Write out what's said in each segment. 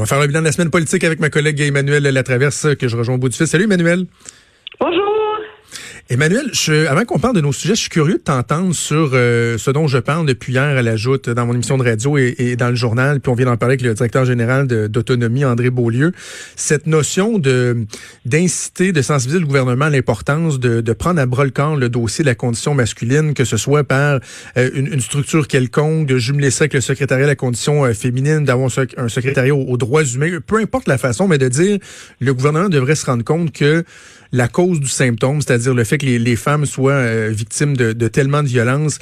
On va faire le bilan de la semaine politique avec ma collègue Emmanuel Latraverse que je rejoins au bout du fil. Salut Emmanuel. Emmanuel, je, avant qu'on parle de nos sujets, je suis curieux de t'entendre sur euh, ce dont je parle depuis hier à la joute dans mon émission de radio et, dans le journal, puis on vient d'en parler avec le directeur général d'autonomie, André Beaulieu. Cette notion de d'inciter, de sensibiliser le gouvernement à l'importance de, de, prendre à bras le corps le dossier de la condition masculine, que ce soit par euh, une, une, structure quelconque, de jumeler ça avec le secrétariat de la condition euh, féminine, d'avoir un, secrétariat aux, aux droits humains, peu importe la façon, mais de dire le gouvernement devrait se rendre compte que la cause du symptôme, c'est-à-dire le fait que les, femmes soient euh, victimes de, tellement de violence,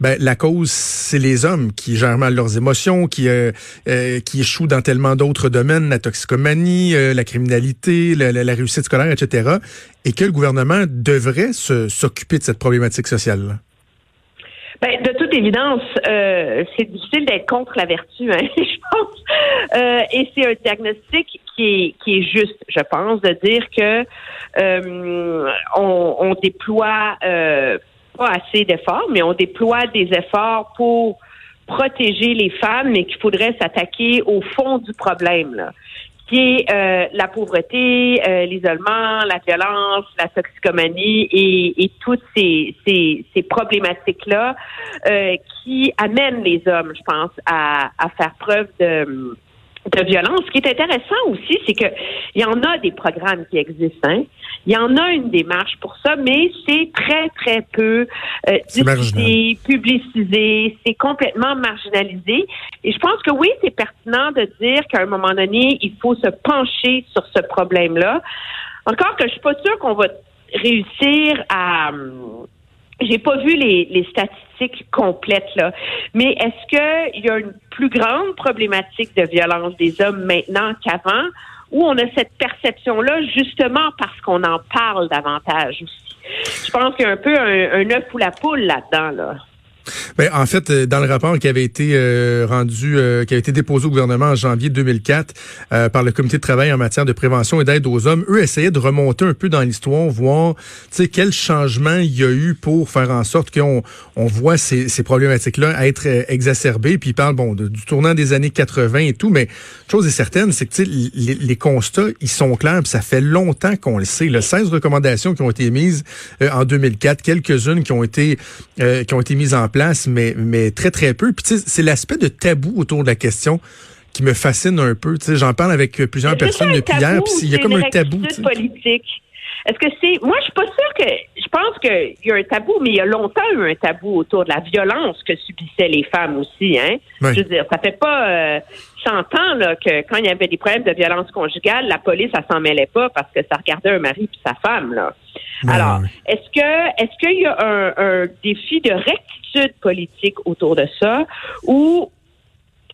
ben, la cause, c'est les hommes qui gèrent mal leurs émotions, qui euh, euh, qui échouent dans tellement d'autres domaines, la toxicomanie, la criminalité, la, réussite scolaire, etc. Et que le gouvernement devrait s'occuper de cette problématique sociale. -là. Toute évidence, euh, c'est difficile d'être contre la vertu, hein, je pense. Euh, et c'est un diagnostic qui est, qui est juste, je pense, de dire que euh, on, on, déploie euh, pas assez d'efforts, mais on déploie des efforts pour protéger les femmes, mais qu'il faudrait s'attaquer au fond du problème. Là qui est euh, la pauvreté, euh, l'isolement, la violence, la toxicomanie et, et toutes ces, ces, ces problématiques-là euh, qui amènent les hommes, je pense, à, à faire preuve de de violence. Ce qui est intéressant aussi, c'est que il y en a des programmes qui existent. Hein. Il y en a une démarche pour ça, mais c'est très, très peu euh, diffusé, publicisé, c'est complètement marginalisé. Et je pense que oui, c'est pertinent de dire qu'à un moment donné, il faut se pencher sur ce problème-là. Encore que je suis pas sûre qu'on va réussir à j'ai pas vu les, les, statistiques complètes là, mais est-ce qu'il y a une plus grande problématique de violence des hommes maintenant qu'avant, ou on a cette perception là justement parce qu'on en parle davantage aussi? Je pense qu'il y a un peu un, un œuf ou la poule là-dedans là. Ben, en fait, euh, dans le rapport qui avait été euh, rendu, euh, qui a été déposé au gouvernement en janvier 2004 par le comité de travail en matière de prévention et d'aide aux hommes, eux essayaient de remonter un peu dans l'histoire, voir, quel changement il y a eu pour faire en sorte qu'on on voit ces, ces problématiques-là être exacerbées. Puis ils parlent, bon, du tournant des années 80 et tout, mais chose est certaine, c'est que les, les, constats, ils sont clairs. Puis ça fait longtemps qu'on le sait. Le 16 recommandations qui ont été mises en 2004, quelques-unes qui ont été qui ont été mises en place mais, mais très, très peu. Puis, c'est l'aspect de tabou autour de la question qui me fascine un peu. J'en parle avec plusieurs personnes depuis hier, puis il y a comme un tabou. politique? Est-ce que c'est. Moi, je suis pas sûre que. Je pense qu'il y a un tabou, mais il y a longtemps eu un tabou autour de la violence que subissaient les femmes aussi. Hein? Je veux dire, ça fait pas euh, 100 ans là, que quand il y avait des problèmes de violence conjugale, la police, ça s'en mêlait pas parce que ça regardait un mari puis sa femme. Là. Alors, est-ce que est-ce qu'il y a un, un défi de rectitude politique autour de ça ou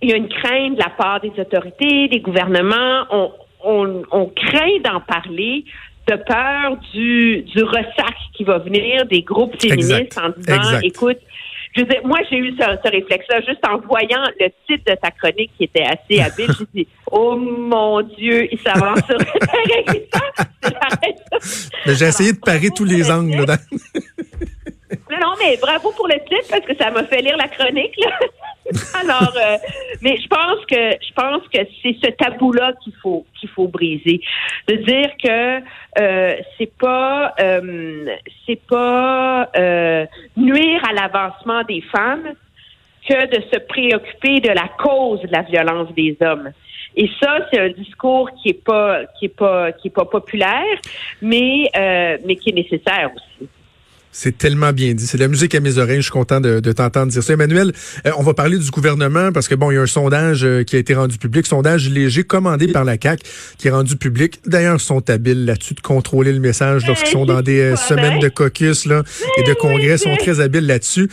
il y a une crainte de la part des autorités, des gouvernements, on, on, on craint d'en parler de peur du, du ressac qui va venir des groupes féministes en disant, écoute, je moi, j'ai eu ce, réflexe-là juste en voyant le titre de ta chronique qui était assez habile. J'ai dit, oh mon Dieu, il s'avance sur Mais j'ai essayé de parer tous les angles. Là. non, non, mais bravo pour le titre parce que ça m'a fait lire la chronique. Là. Alors, euh, mais je pense que je pense que c'est ce tabou-là qu'il faut qu'il faut briser, de dire que euh, c'est pas euh, c'est pas euh, nuire à l'avancement des femmes que de se préoccuper de la cause de la violence des hommes. Et ça, c'est un discours qui est pas qui est pas qui est pas populaire, mais mais qui est nécessaire aussi. C'est tellement bien dit. C'est de la musique à mes oreilles. Je suis content de, de t'entendre dire ça. Emmanuel, euh, on va parler du gouvernement parce que bon, il y a un sondage euh, qui a été rendu public, sondage léger commandé par la CAC, qui est rendu public. D'ailleurs, ils sont habiles là-dessus de contrôler le message lorsqu'ils sont dans des euh, semaines de caucus là et de congrès. Ils sont très habiles là-dessus.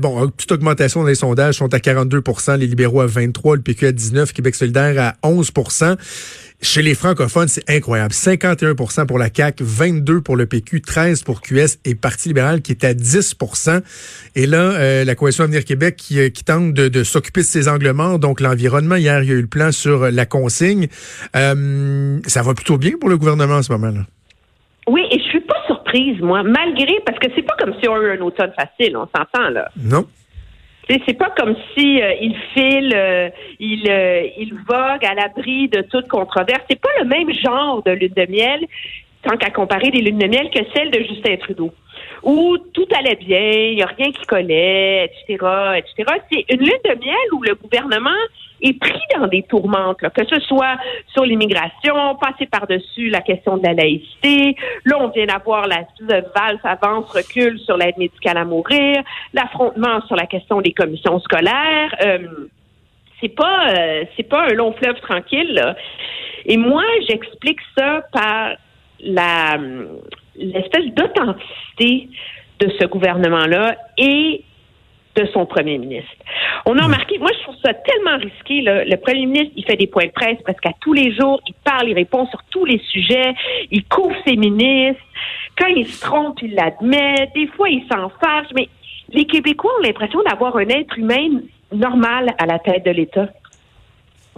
bon, toute augmentation dans les sondages sont à 42% les libéraux à 23, le PQ à 19, Québec solidaire à 11 chez les francophones, c'est incroyable. 51% pour la CAQ, 22 pour le PQ, 13 pour QS et Parti libéral qui est à 10% Et là, euh, la Coalition Avenir Québec qui, euh, qui tente de, s'occuper de ces angles morts. Donc, l'environnement, hier, il y a eu le plan sur la consigne. Euh, ça va plutôt bien pour le gouvernement en ce moment-là. Oui, et je suis pas surprise, moi, malgré, parce que c'est pas comme si on eu un automne facile, on s'entend, là. Non. C'est pas comme si euh, il file, euh, il, euh, il vogue à l'abri de toute controverse. C'est pas le même genre de lune de miel, tant qu'à comparer des lunes de miel que celle de Justin Trudeau, où tout allait bien, il y a rien qui collait, etc., etc. C'est une lune de miel où le gouvernement est pris dans des tourmentes, que ce soit sur l'immigration, passer par-dessus la question de la laïcité. Là, on vient d'avoir la valse avance recul sur l'aide médicale à mourir, l'affrontement sur la question des commissions scolaires. Euh, c'est pas euh, c'est pas un long fleuve tranquille. Et moi, j'explique ça par la l'espèce d'authenticité de ce gouvernement-là et de son premier ministre. On a remarqué, moi je trouve ça tellement risqué. Le premier ministre, il fait des points de presse presque à tous les jours. Il parle, il répond sur tous les sujets. Il couvre ses ministres. Quand il se trompe, il l'admet. Des fois, il s'en fâche. Mais les Québécois ont l'impression d'avoir un être humain normal à la tête de l'État.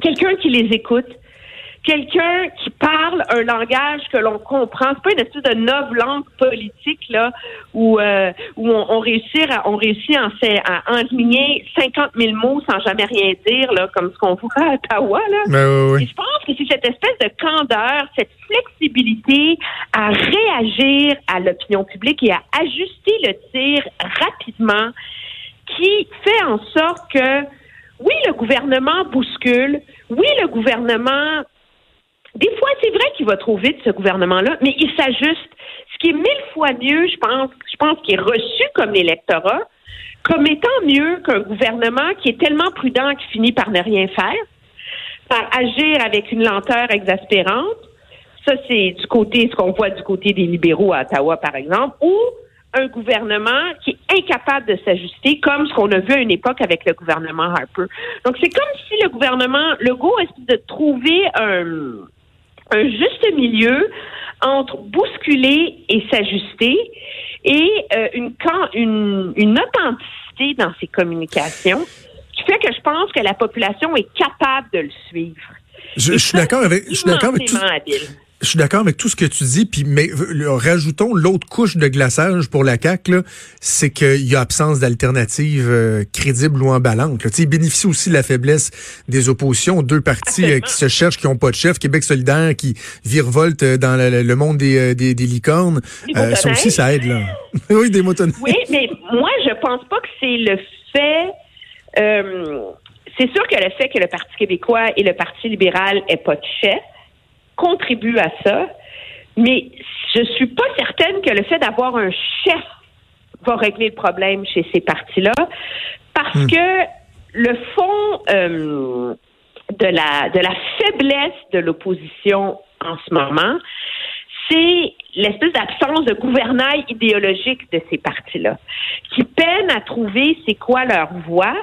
Quelqu'un qui les écoute, quelqu'un qui parle un langage que l'on comprend. C'est pas une espèce de langue politique là où euh, où on, réussit à, on réussit à, à enligner 50 000 mots sans jamais rien dire là comme ce qu'on voit à Ottawa là. Ben je pense que c'est cette espèce de candeur, cette flexibilité à réagir à l'opinion publique et à ajuster le tir rapidement qui fait en sorte que oui, le gouvernement bouscule. Oui, le gouvernement des fois, c'est vrai qu'il va trop vite, ce gouvernement-là, mais il s'ajuste. Ce qui est mille fois mieux, je pense, je pense qu'il est reçu comme l'électorat, comme étant mieux qu'un gouvernement qui est tellement prudent qu'il finit par ne rien faire, par agir avec une lenteur exaspérante. Ça, c'est du côté, ce qu'on voit du côté des libéraux à Ottawa, par exemple, ou un gouvernement qui est incapable de s'ajuster, comme ce qu'on a vu à une époque avec le gouvernement Harper. Donc, c'est comme si le gouvernement Legault essaie de trouver un, un juste milieu entre bousculer et s'ajuster et euh, une, une, une authenticité dans ses communications qui fait que je pense que la population est capable de le suivre. Je, je suis d'accord avec, je suis d'accord avec tout. Je suis d'accord avec tout ce que tu dis, puis mais rajoutons l'autre couche de glaçage pour la CAC, c'est qu'il y a absence d'alternative euh, crédible ou emballante. Là. Il bénéficie aussi de la faiblesse des oppositions, deux partis euh, qui se cherchent, qui n'ont pas de chef, Québec solidaire qui virevolte euh, dans le, monde des, des, licornes. ça aussi, ça aide là. oui, des motonnettes. Oui, mais moi, je pense pas que c'est le fait. c'est sûr que le fait que le Parti québécois et le Parti libéral aient pas de chef contribue à ça, mais je suis pas certaine que le fait d'avoir un chef va régler le problème chez ces partis-là, parce hmm. que le fond euh, de la de la faiblesse de l'opposition en ce moment, c'est l'espèce d'absence de gouvernail idéologique de ces partis-là, qui peinent à trouver c'est quoi leur voix,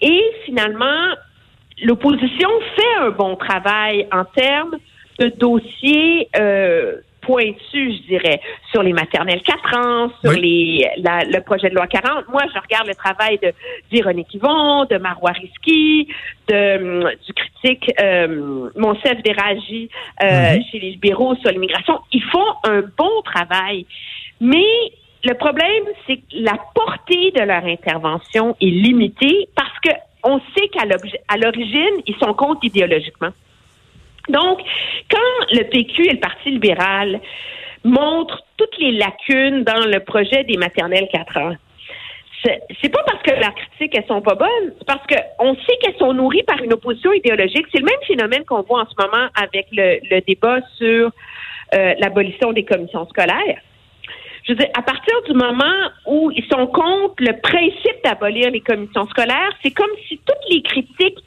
et finalement l'opposition fait un bon travail en termes de dossiers euh, pointus, je dirais, sur les maternelles 4 ans, sur les le projet de loi 40. Moi, je regarde le travail de Véronique Yvon, de Marois Risky, de, du critique euh, Monsef Déragi euh, chez les libéraux sur l'immigration. Ils font un bon travail, mais le problème, c'est que la portée de leur intervention est limitée parce que on sait qu'à l'origine, ils sont contre idéologiquement. Donc, quand le PQ et le Parti libéral montrent toutes les lacunes dans le projet des maternelles 4 ans, c'est pas parce que leurs critiques elles sont pas bonnes, c'est parce qu'on sait qu'elles sont nourries par une opposition idéologique. C'est le même phénomène qu'on voit en ce moment avec le, débat sur euh, l'abolition des commissions scolaires. je veux dire, à partir du moment où ils sont contre le principe d'abolir les commissions scolaires, c'est comme si toutes les critiques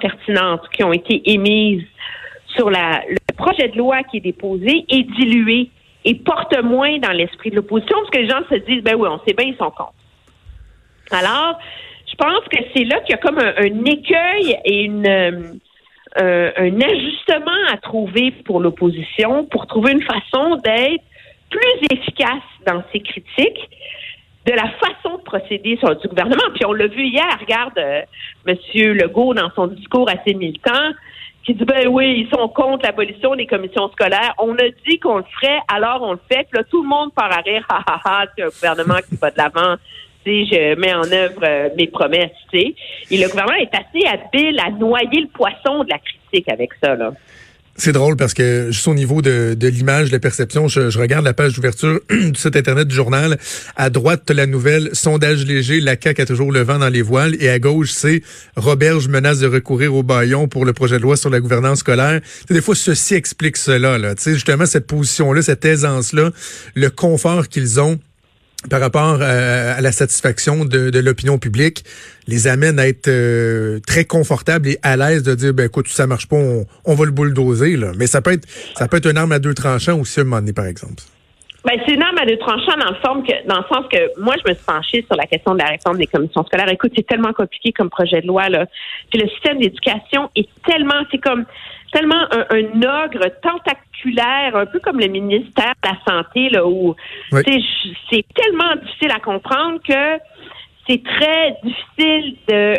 pertinentes qui ont été émises sur le projet de loi qui est déposé est dilué et porte moins dans l'esprit de l'opposition parce que les gens se disent, ben oui, on sait bien, ils sont contre. Alors, je pense que c'est là qu'il y a comme un, écueil et une, euh, un ajustement à trouver pour l'opposition pour trouver une façon d'être plus efficace dans ses critiques de la façon de procéder sur du gouvernement. Puis on l'a vu hier, regarde euh, M. Legault dans son discours assez militant, qui dit ben oui, ils sont contre l'abolition des commissions scolaires. On a dit qu'on le ferait, alors on le fait. Puis là, tout le monde part à rire, ha ha ha, c'est un gouvernement qui va de l'avant. Sais, je mets en œuvre euh, mes promesses, tu sais. Et le gouvernement est assez habile à noyer le poisson de la critique avec ça, là. C'est drôle parce que juste au niveau de, l'image, de la perception, je, je regarde la page d'ouverture du site internet du journal. À droite, la nouvelle sondage léger, la CAQ a toujours le vent dans les voiles. Et à gauche, c'est Roberge menace de recourir au baillon pour le projet de loi sur la gouvernance scolaire. T'sais, des fois, ceci explique cela. Là. T'sais, justement, cette position-là, cette aisance-là, le confort qu'ils ont par rapport euh, à la satisfaction de, de l'opinion publique, les amène à être euh, très confortables et à l'aise de dire ben écoute ça marche pas on, on, va le bulldozer là mais ça peut être ça peut être une arme à deux tranchants aussi à un moment donné par exemple. Ben, c'est une arme à deux tranchants dans le, forme que, dans le sens que moi, je me suis penchée sur la question de la réforme des commissions scolaires. Écoute, c'est tellement compliqué comme projet de loi. Là. Puis le système d'éducation est tellement, c'est comme tellement un, un, ogre tentaculaire, un peu comme le ministère de la Santé, là, où oui. c'est tellement difficile à comprendre que c'est très difficile de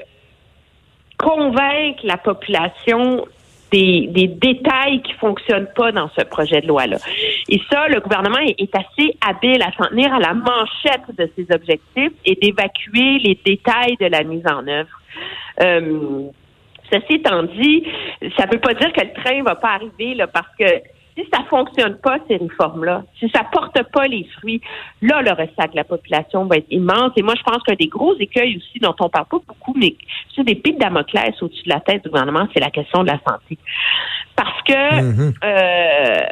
convaincre la population des, des, détails qui fonctionnent pas dans ce projet de loi-là. Et ça, le gouvernement est, est assez habile à s'en tenir à la manchette de ses objectifs et d'évacuer les détails de la mise en œuvre. Euh, ceci étant dit, ça ne veut pas dire que le train va pas arriver là, parce que si ça fonctionne pas, ces réformes-là, si ça porte pas les fruits, là, le ressac de la population va être immense. Et moi, je pense qu'un des gros écueils aussi dont on parle pas beaucoup, mais c'est des pics Damoclès au-dessus de la tête du gouvernement, c'est la question de la santé. Parce que mm-hmm. euh,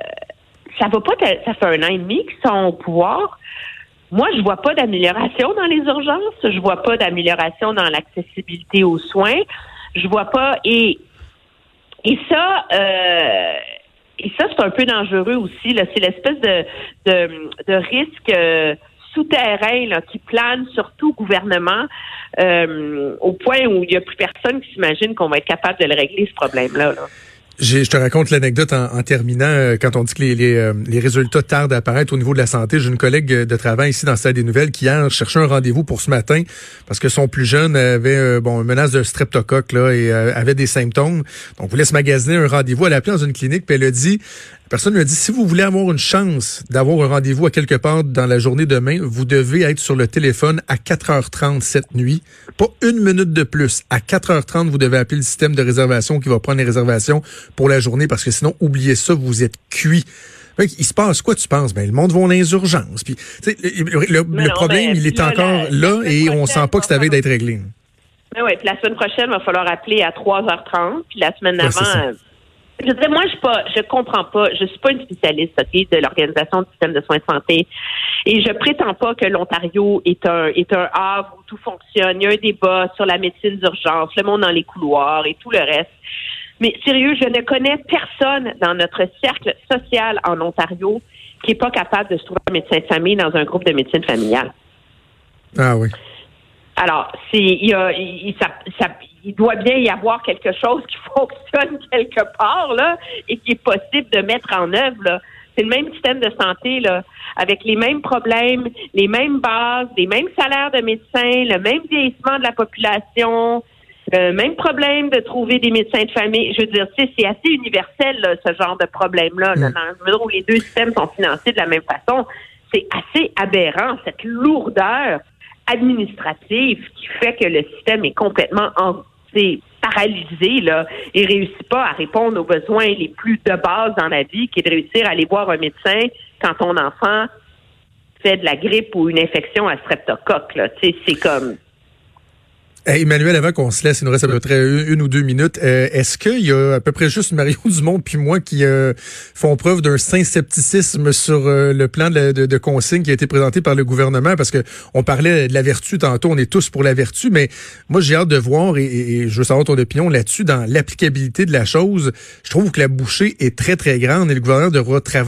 ça va pas, ça fait un an et demi qu'ils sont au pouvoir. Moi, je vois pas d'amélioration dans les urgences. Je vois pas d'amélioration dans l'accessibilité aux soins. Je vois pas et et ça. Euh, et ça, c'est un peu dangereux aussi. C'est l'espèce de, de, de risque euh, souterrain là, qui plane sur tout gouvernement euh, au point où il n'y a plus personne qui s'imagine qu'on va être capable de le régler, ce problème-là. Là. Je te raconte l'anecdote en, terminant. Euh, quand on dit que euh, les, résultats tardent à apparaître au niveau de la santé, j'ai une collègue de travail ici dans le des Nouvelles qui a cherché un rendez-vous pour ce matin parce que son plus jeune avait euh, bon une menace de streptocoque là et avait des symptômes. Donc voulait se magasiner un rendez-vous. Elle a appelé dans une clinique puis elle a dit personne lui a dit si vous voulez avoir une chance d'avoir un rendez-vous à quelque part dans la journée demain, vous devez être sur le téléphone à 4h30 cette nuit, pas une minute de plus. À 4h30, vous devez appeler le système de réservation qui va prendre les réservations pour la journée parce que sinon, oubliez ça, vous êtes cuit. Il se passe quoi, tu penses? Ben, le monde va dans les urgences. Puis, le, le, le non, problème, ben, il est là, encore là et on sent pas que ça avait d'être réglé. Ben puis la semaine prochaine, il va falloir appeler à 3h30. Puis la semaine d'avant, je dis, moi, je pas, je comprends pas, je suis pas une spécialiste okay, de l'organisation du système de soins de santé, et je prétends pas que l'Ontario est un est un havre où tout fonctionne. Il y a un débat sur la médecine d'urgence, le monde dans les couloirs et tout le reste. Mais sérieux, je ne connais personne dans notre cercle social en Ontario qui est pas capable de se trouver un médecin de famille dans un groupe de médecine familiale. Ah oui. Alors, c'est il y a il, ça, ça, il doit bien y avoir quelque chose qui fonctionne quelque part là et qui est possible de mettre en œuvre. Là. C'est le même système de santé là, avec les mêmes problèmes, les mêmes bases, les mêmes salaires de médecins, le même vieillissement de la population, le même problème de trouver des médecins de famille. Je veux dire, c'est assez universel là, ce genre de problème-là. Là, dans le où les deux systèmes sont financés de la même façon, c'est assez aberrant cette lourdeur administrative qui fait que le système est complètement en, paralysé là, et réussit pas à répondre aux besoins les plus de base dans la vie, qui est de réussir à aller voir un médecin quand ton enfant fait de la grippe ou une infection à streptocoque. Là. C'est comme Emmanuel, avant qu'on se laisse, il nous reste à peu près une, ou deux minutes. Euh, est-ce qu'il y a à peu près juste Mario Dumont puis moi qui euh, font preuve d'un saint scepticisme sur euh, le plan de, de, consigne qui a été présenté par le gouvernement? Parce que on parlait de la vertu tantôt, on est tous pour la vertu, mais moi j'ai hâte de voir et, et, je veux savoir ton opinion là-dessus dans l'applicabilité de la chose. Je trouve que la bouchée est très très grande et le gouvernement devra travailler